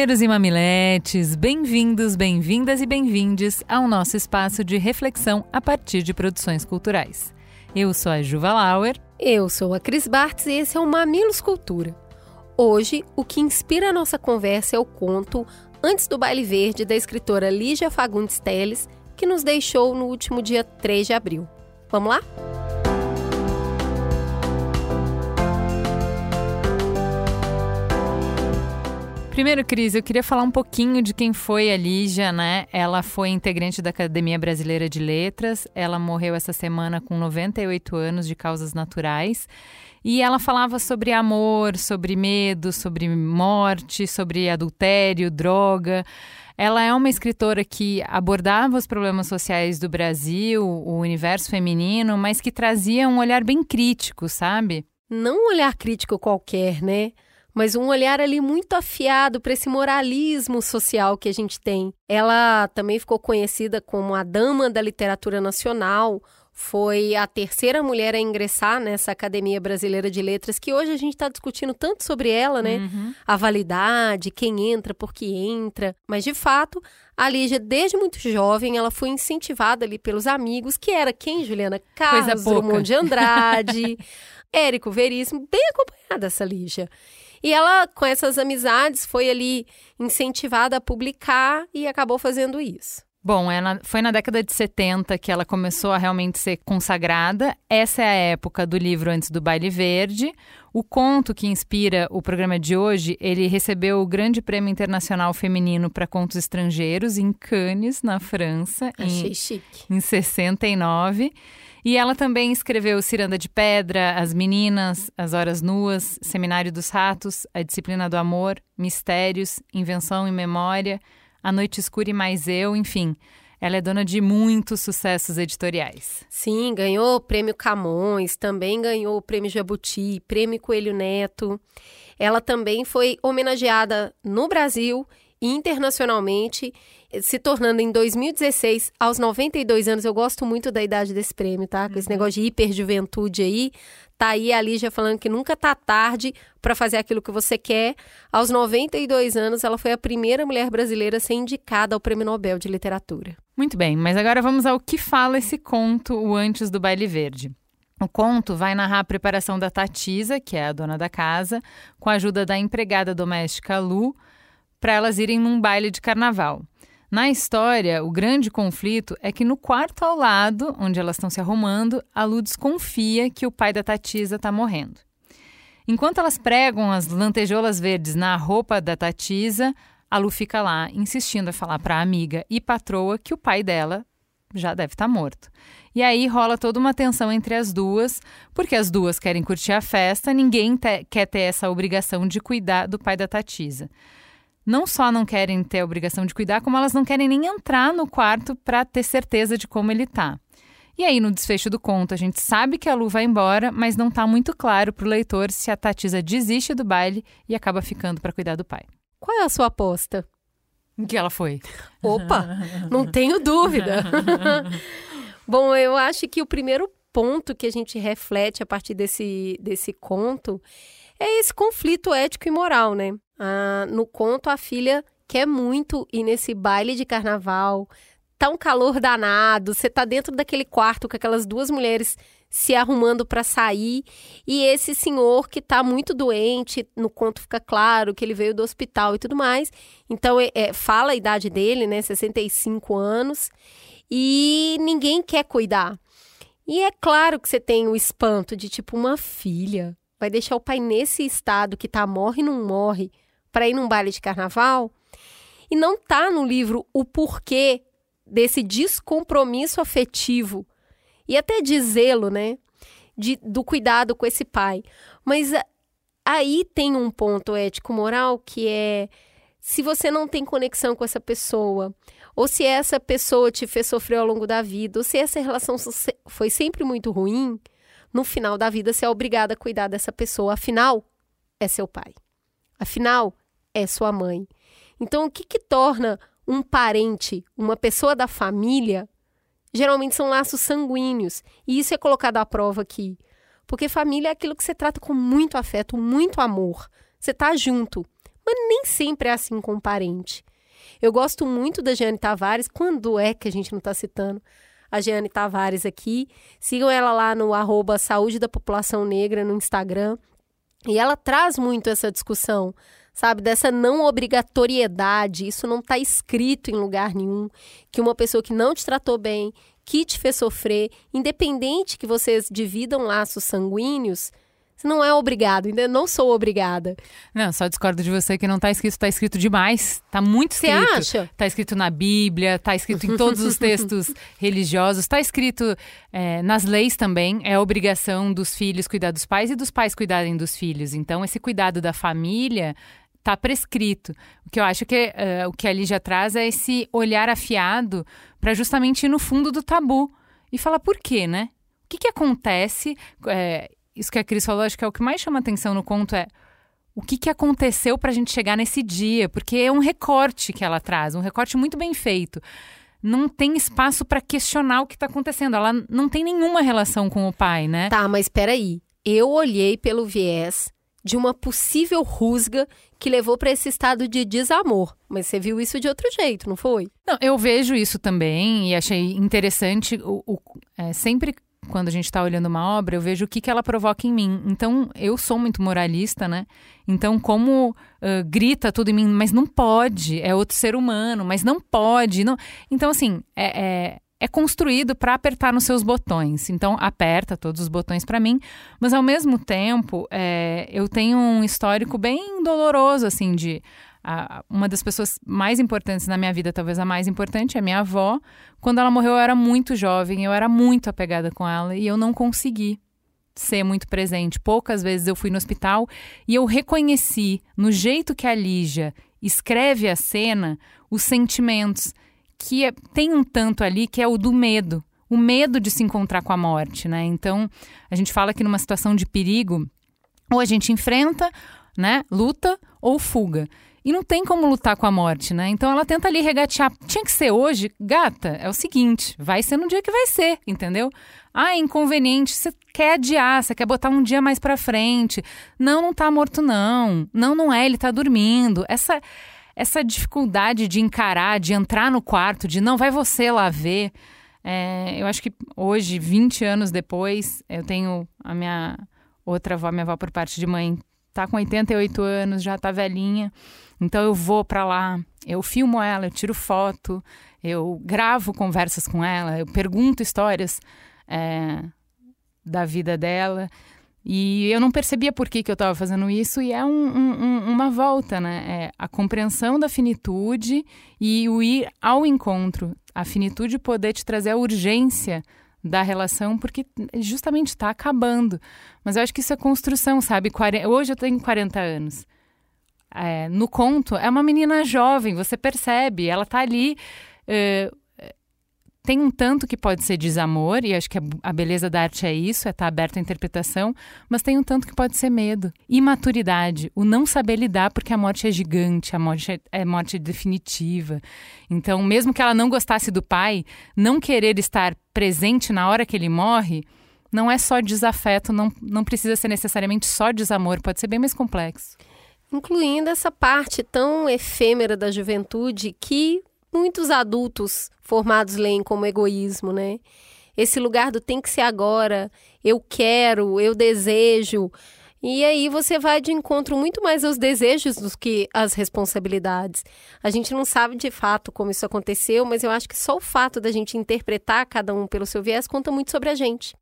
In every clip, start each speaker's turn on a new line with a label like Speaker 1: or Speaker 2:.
Speaker 1: Mamileiros e mamiletes, bem-vindos, bem-vindas e bem-vindes ao nosso espaço de reflexão a partir de produções culturais. Eu sou a Juva Lauer.
Speaker 2: Eu sou a Cris Bartz e esse é o Mamilos Cultura. Hoje, o que inspira a nossa conversa é o conto Antes do Baile Verde, da escritora Lígia Fagundes Teles, que nos deixou no último dia 3 de abril. Vamos lá?
Speaker 1: Primeiro, Cris, eu queria falar um pouquinho de quem foi a Lígia, né? Ela foi integrante da Academia Brasileira de Letras. Ela morreu essa semana com 98 anos de causas naturais. E ela falava sobre amor, sobre medo, sobre morte, sobre adultério, droga. Ela é uma escritora que abordava os problemas sociais do Brasil, o universo feminino, mas que trazia um olhar bem crítico, sabe?
Speaker 2: Não um olhar crítico qualquer, né? Mas um olhar ali muito afiado para esse moralismo social que a gente tem. Ela também ficou conhecida como a dama da literatura nacional, foi a terceira mulher a ingressar nessa Academia Brasileira de Letras, que hoje a gente está discutindo tanto sobre ela, né? Uhum. A validade, quem entra, por que entra. Mas, de fato, a Lígia, desde muito jovem, ela foi incentivada ali pelos amigos, que era quem, Juliana? Carlos Drummond de Andrade, Érico Veríssimo, bem acompanhada essa Lígia. E ela, com essas amizades, foi ali incentivada a publicar e acabou fazendo isso.
Speaker 1: Bom, ela, é foi na década de 70 que ela começou a realmente ser consagrada. Essa é a época do livro Antes do Baile Verde. O conto que inspira o programa de hoje, ele recebeu o Grande Prêmio Internacional Feminino para Contos Estrangeiros em Cannes, na França,
Speaker 2: Achei
Speaker 1: em,
Speaker 2: chique.
Speaker 1: em 69. E ela também escreveu Ciranda de Pedra, As Meninas, As Horas Nuas, Seminário dos Ratos, A Disciplina do Amor, Mistérios, Invenção e Memória, A Noite Escura e Mais Eu, enfim. Ela é dona de muitos sucessos editoriais.
Speaker 2: Sim, ganhou o prêmio Camões, também ganhou o prêmio Jabuti, prêmio Coelho Neto. Ela também foi homenageada no Brasil internacionalmente se tornando em 2016, aos 92 anos, eu gosto muito da idade desse prêmio, tá? Com esse uhum. negócio de hiperjuventude aí. Tá aí a Lígia falando que nunca tá tarde para fazer aquilo que você quer. Aos 92 anos, ela foi a primeira mulher brasileira a ser indicada ao Prêmio Nobel de Literatura.
Speaker 1: Muito bem, mas agora vamos ao que fala esse conto, o Antes do Baile Verde. O conto vai narrar a preparação da Tatisa, que é a dona da casa, com a ajuda da empregada doméstica Lu, para elas irem num baile de carnaval. Na história, o grande conflito é que no quarto ao lado, onde elas estão se arrumando, a Lu desconfia que o pai da Tatisa está morrendo. Enquanto elas pregam as lantejoulas verdes na roupa da Tatisa, a Lu fica lá insistindo a falar para a amiga e patroa que o pai dela já deve estar tá morto. E aí rola toda uma tensão entre as duas, porque as duas querem curtir a festa, ninguém te quer ter essa obrigação de cuidar do pai da Tatisa não só não querem ter a obrigação de cuidar, como elas não querem nem entrar no quarto para ter certeza de como ele tá. E aí, no desfecho do conto, a gente sabe que a Lu vai embora, mas não está muito claro para o leitor se a Tatisa desiste do baile e acaba ficando para cuidar do pai.
Speaker 2: Qual é a sua aposta?
Speaker 1: Em que ela foi?
Speaker 2: Opa, não tenho dúvida. Bom, eu acho que o primeiro ponto que a gente reflete a partir desse, desse conto é esse conflito ético e moral, né? Ah, no conto, a filha quer muito ir nesse baile de carnaval. Tá um calor danado, você tá dentro daquele quarto com aquelas duas mulheres se arrumando para sair e esse senhor que tá muito doente, no conto fica claro que ele veio do hospital e tudo mais. Então, é, é, fala a idade dele, né, 65 anos, e ninguém quer cuidar. E é claro que você tem o espanto de tipo uma filha vai deixar o pai nesse estado que tá morre não morre para ir num baile de carnaval? E não tá no livro o porquê desse descompromisso afetivo e até de zelo, né? De, do cuidado com esse pai. Mas aí tem um ponto ético-moral que é se você não tem conexão com essa pessoa, ou se essa pessoa te fez sofrer ao longo da vida, ou se essa relação foi sempre muito ruim, no final da vida você é obrigada a cuidar dessa pessoa. Afinal, é seu pai. Afinal, é sua mãe. Então, o que, que torna um parente, uma pessoa da família, geralmente são laços sanguíneos. E isso é colocado à prova aqui. Porque família é aquilo que você trata com muito afeto, muito amor. Você tá junto. Mas nem sempre é assim com um parente. Eu gosto muito da Jeane Tavares. Quando é que a gente não está citando a Jeane Tavares aqui? Sigam ela lá no arroba Saúde da População Negra no Instagram. E ela traz muito essa discussão, sabe? Dessa não obrigatoriedade. Isso não está escrito em lugar nenhum. Que uma pessoa que não te tratou bem, que te fez sofrer, independente que vocês dividam laços sanguíneos, você não é obrigado, ainda não sou obrigada.
Speaker 1: Não, só discordo de você que não está escrito, está escrito demais. Está muito escrito.
Speaker 2: Você acha?
Speaker 1: Está escrito na Bíblia, está escrito em todos os textos religiosos, está escrito é, nas leis também. É obrigação dos filhos cuidar dos pais e dos pais cuidarem dos filhos. Então, esse cuidado da família está prescrito. O que eu acho que uh, o que a Lígia traz é esse olhar afiado para justamente ir no fundo do tabu e falar por quê, né? O que, que acontece? É, isso que a Cris falou, acho que é o que mais chama atenção no conto é o que, que aconteceu para a gente chegar nesse dia, porque é um recorte que ela traz, um recorte muito bem feito. Não tem espaço para questionar o que está acontecendo. Ela não tem nenhuma relação com o pai, né?
Speaker 2: Tá, mas espera aí. Eu olhei pelo viés de uma possível rusga que levou para esse estado de desamor. Mas você viu isso de outro jeito, não foi?
Speaker 1: Não, eu vejo isso também e achei interessante. O, o é, sempre quando a gente está olhando uma obra, eu vejo o que, que ela provoca em mim. Então, eu sou muito moralista, né? Então, como uh, grita tudo em mim, mas não pode, é outro ser humano, mas não pode. Não... Então, assim, é, é, é construído para apertar nos seus botões. Então, aperta todos os botões para mim, mas ao mesmo tempo, é, eu tenho um histórico bem doloroso, assim, de a, uma das pessoas mais importantes na minha vida, talvez a mais importante, é minha avó. Quando ela morreu, eu era muito jovem, eu era muito apegada com ela e eu não consegui ser muito presente. Poucas vezes eu fui no hospital e eu reconheci no jeito que a Lígia escreve a cena os sentimentos que é, tem um tanto ali que é o do medo, o medo de se encontrar com a morte, né? Então, a gente fala que numa situação de perigo, ou a gente enfrenta, né, luta ou fuga. E não tem como lutar com a morte, né? Então ela tenta ali regatear. Tinha que ser hoje? Gata, é o seguinte: vai ser no dia que vai ser, entendeu? Ah, é inconveniente. Você quer adiar, você quer botar um dia mais pra frente. Não, não tá morto, não. Não, não é, ele tá dormindo. Essa, essa dificuldade de encarar, de entrar no quarto, de não, vai você lá ver. É, eu acho que hoje, 20 anos depois, eu tenho a minha outra avó, minha avó por parte de mãe, tá com 88 anos, já tá velhinha. Então eu vou para lá, eu filmo ela, eu tiro foto, eu gravo conversas com ela, eu pergunto histórias é, da vida dela. E eu não percebia por que, que eu estava fazendo isso, e é um, um, uma volta, né? É a compreensão da finitude e o ir ao encontro. A finitude poder te trazer a urgência da relação, porque justamente está acabando. Mas eu acho que isso é construção, sabe? Hoje eu tenho 40 anos é, no conto é uma menina jovem, você percebe, ela tá ali. É, tem um tanto que pode ser desamor, e acho que a beleza da arte é isso, é estar tá aberta à interpretação, mas tem um tanto que pode ser medo. Imaturidade, o não saber lidar, porque a morte é gigante, a morte é, é morte definitiva. Então, mesmo que ela não gostasse do pai, não querer estar presente na hora que ele morre, não é só desafeto, não, não precisa ser necessariamente só desamor, pode ser bem mais complexo
Speaker 2: incluindo essa parte tão efêmera da juventude que muitos adultos formados leem como egoísmo, né? Esse lugar do tem que ser agora, eu quero, eu desejo. E aí você vai de encontro muito mais aos desejos do que às responsabilidades. A gente não sabe de fato como isso aconteceu, mas eu acho que só o fato da gente interpretar cada um pelo seu viés conta muito sobre a gente.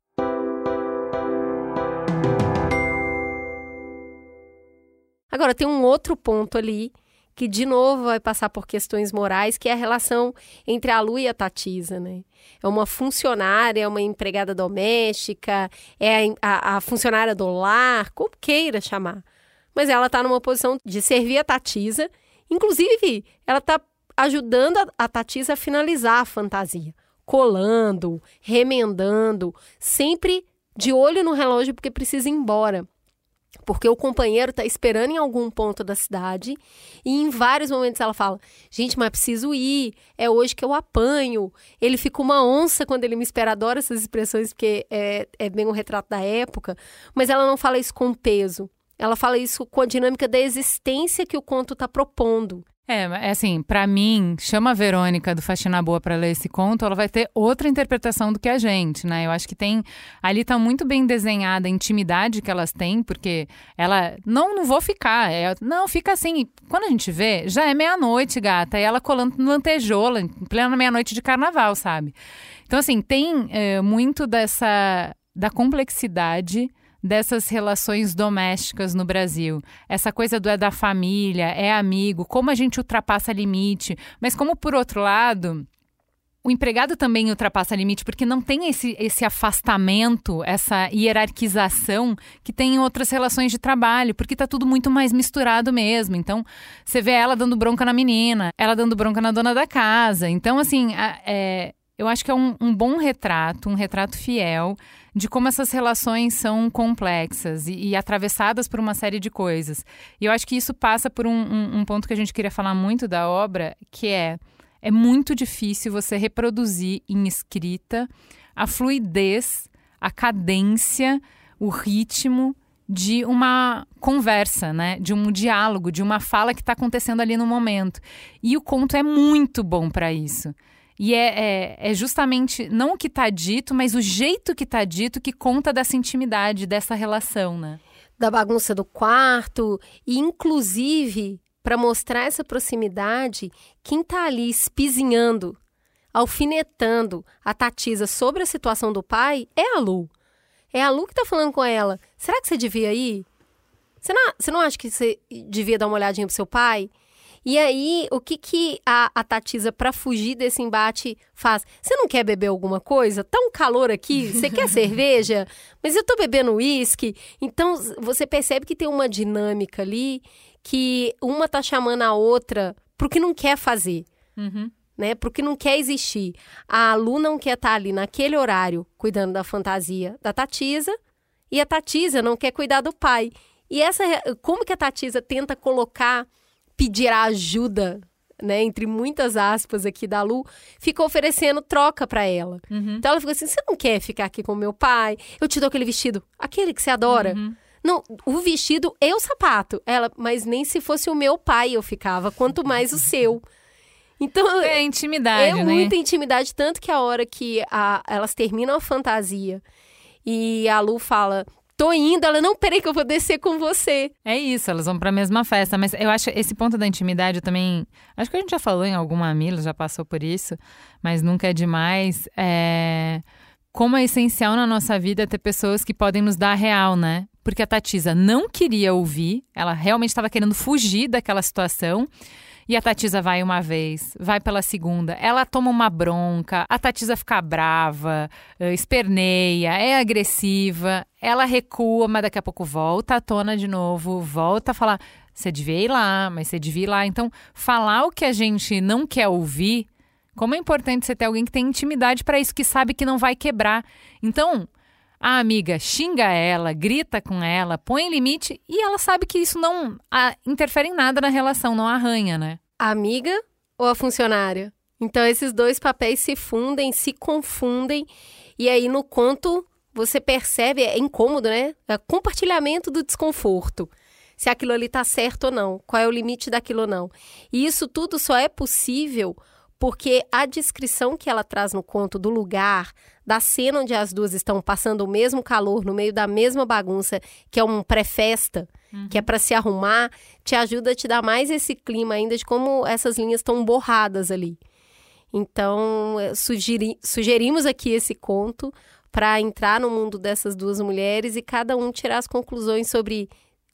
Speaker 2: Agora, tem um outro ponto ali que de novo vai passar por questões morais, que é a relação entre a Lu e a Tatisa, né? É uma funcionária, é uma empregada doméstica, é a, a, a funcionária do lar, como queira chamar. Mas ela está numa posição de servir a Tatisa Inclusive, ela está ajudando a, a Tatisa a finalizar a fantasia, colando, remendando, sempre de olho no relógio porque precisa ir embora. Porque o companheiro está esperando em algum ponto da cidade e em vários momentos ela fala: Gente, mas preciso ir, é hoje que eu apanho. Ele fica uma onça quando ele me espera. Adoro essas expressões porque é, é bem um retrato da época, mas ela não fala isso com peso. Ela fala isso com a dinâmica da existência que o conto está propondo.
Speaker 1: É, é assim, para mim, chama a Verônica do Faxina Boa para ler esse conto, ela vai ter outra interpretação do que a gente, né? Eu acho que tem ali tá muito bem desenhada a intimidade que elas têm, porque ela não não vou ficar, é, não, fica assim. Quando a gente vê, já é meia-noite, gata, e ela colando lantejola, em plena meia-noite de carnaval, sabe? Então assim, tem é, muito dessa da complexidade dessas relações domésticas no Brasil. Essa coisa do é da família, é amigo, como a gente ultrapassa limite, mas como por outro lado, o empregado também ultrapassa limite porque não tem esse, esse afastamento, essa hierarquização que tem em outras relações de trabalho, porque está tudo muito mais misturado mesmo. Então, você vê ela dando bronca na menina, ela dando bronca na dona da casa. Então, assim, é, eu acho que é um, um bom retrato, um retrato fiel de como essas relações são complexas e, e, atravessadas por uma série de coisas. E eu acho que isso passa por um, um, um ponto que a gente queria falar muito da obra, que é é muito difícil você reproduzir em escrita a fluidez, a cadência, o ritmo de uma conversa, né? De um diálogo, de uma fala que está acontecendo ali no momento. E o conto é muito bom para isso. E é, é, é, justamente não o que está dito, mas o jeito que está dito que conta dessa intimidade, dessa relação, né?
Speaker 2: Da bagunça do quarto, e inclusive, para mostrar essa proximidade, quem está ali espizinhando, alfinetando a Tatisa sobre a situação do pai é a Lu. É a Lu que está falando com ela. Será que você devia ir? Você não, você não acha que você devia dar uma olhadinha pro seu pai? E aí, o que, que a, a Tatisa, para fugir desse embate, faz? Você não quer beber alguma coisa? Tá um calor aqui? Você quer cerveja? Mas eu tô bebendo uísque. Então, você percebe que tem uma dinâmica ali que uma tá chamando a outra pro que não quer fazer.
Speaker 1: Uhum.
Speaker 2: Né, porque não quer existir. A Lu não quer estar tá ali naquele horário cuidando da fantasia da Tatisa e a Tatisa não quer cuidar do pai. E essa como que a Tatisa tenta colocar pedir a ajuda, né, entre muitas aspas aqui da Lu, fica oferecendo troca para ela.
Speaker 1: Uhum.
Speaker 2: Então ela fica assim: você não quer ficar aqui com meu pai? Eu te dou aquele vestido, aquele que você adora.
Speaker 1: Uhum.
Speaker 2: Não, o vestido e o sapato. Ela, mas nem se fosse o meu pai eu ficava, quanto mais o seu. Então,
Speaker 1: é intimidade,
Speaker 2: é
Speaker 1: né?
Speaker 2: muita intimidade, tanto que a hora que a, elas terminam a fantasia e a Lu fala: tô indo. Ela, não, peraí que eu vou descer com você.
Speaker 1: É isso, elas vão pra mesma festa. Mas eu acho esse ponto da intimidade também. Acho que a gente já falou em alguma Mila, já passou por isso, mas nunca é demais. É. Como é essencial na nossa vida ter pessoas que podem nos dar a real, né? Porque a Tatisa não queria ouvir, ela realmente estava querendo fugir daquela situação. E a Tatisa vai uma vez, vai pela segunda, ela toma uma bronca, a Tatisa fica brava, eh, esperneia, é agressiva, ela recua, mas daqui a pouco volta à tona de novo, volta a falar: você devia ir lá, mas você devia ir lá. Então, falar o que a gente não quer ouvir, como é importante você ter alguém que tem intimidade para isso, que sabe que não vai quebrar. Então, a amiga xinga ela, grita com ela, põe limite e ela sabe que isso não a, interfere em nada na relação, não arranha, né?
Speaker 2: A amiga ou a funcionária? Então esses dois papéis se fundem, se confundem e aí no conto você percebe, é incômodo, né? É compartilhamento do desconforto. Se aquilo ali tá certo ou não, qual é o limite daquilo ou não. E isso tudo só é possível porque a descrição que ela traz no conto do lugar, da cena onde as duas estão passando o mesmo calor no meio da mesma bagunça, que é um pré-festa, uhum. que é para se arrumar, te ajuda a te dar mais esse clima ainda de como essas linhas estão borradas ali. Então, sugeri, sugerimos aqui esse conto para entrar no mundo dessas duas mulheres e cada um tirar as conclusões sobre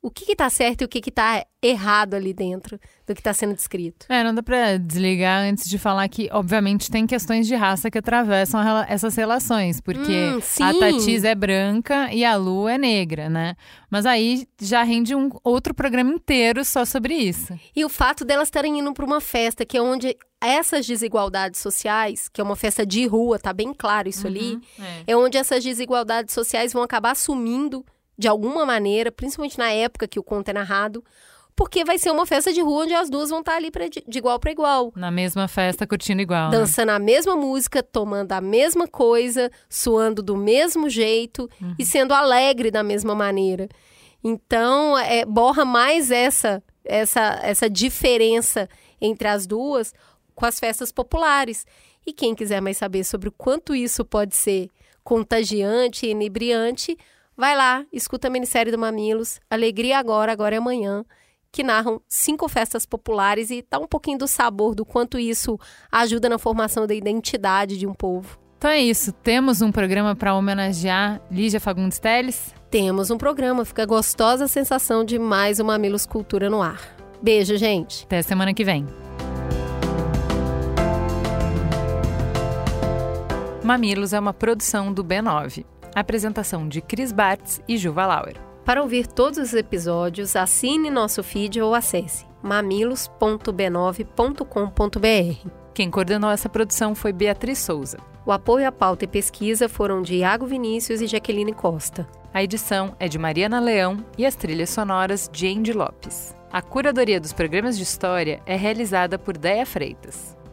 Speaker 2: o que está certo e o que está errado ali dentro do que está sendo descrito.
Speaker 1: É, não dá para desligar antes de falar que, obviamente, tem questões de raça que atravessam essas relações, porque
Speaker 2: hum,
Speaker 1: a Tatiz é branca e a Lu é negra, né? Mas aí já rende um outro programa inteiro só sobre isso.
Speaker 2: E o fato delas estarem indo para uma festa que é onde essas desigualdades sociais, que é uma festa de rua, tá bem claro isso uhum, ali, é. é onde essas desigualdades sociais vão acabar assumindo de alguma maneira, principalmente na época que o conto é narrado, porque vai ser uma festa de rua onde as duas vão estar ali pra, de igual para igual.
Speaker 1: Na mesma festa, curtindo igual.
Speaker 2: Né? Dançando
Speaker 1: né?
Speaker 2: a mesma música, tomando a mesma coisa, suando do mesmo jeito uhum. e sendo alegre da mesma maneira. Então, é, borra mais essa, essa, essa diferença entre as duas com as festas populares. E quem quiser mais saber sobre o quanto isso pode ser contagiante e inebriante, Vai lá, escuta a minissérie do Mamilos, Alegria Agora, Agora é Amanhã, que narram cinco festas populares e dá um pouquinho do sabor do quanto isso ajuda na formação da identidade de um povo.
Speaker 1: Então é isso, temos um programa para homenagear Lígia Fagundes Teles?
Speaker 2: Temos um programa, fica gostosa a sensação de mais uma Mamilos Cultura no ar. Beijo, gente.
Speaker 1: Até semana que vem. Mamilos é uma produção do B9. Apresentação de Cris Bartz e Juva Lauer.
Speaker 2: Para ouvir todos os episódios, assine nosso feed ou acesse mamilos.b9.com.br.
Speaker 1: Quem coordenou essa produção foi Beatriz Souza.
Speaker 2: O apoio à pauta e pesquisa foram de Iago Vinícius e Jaqueline Costa.
Speaker 1: A edição é de Mariana Leão e as trilhas sonoras de Andy Lopes. A curadoria dos programas de história é realizada por Deia Freitas.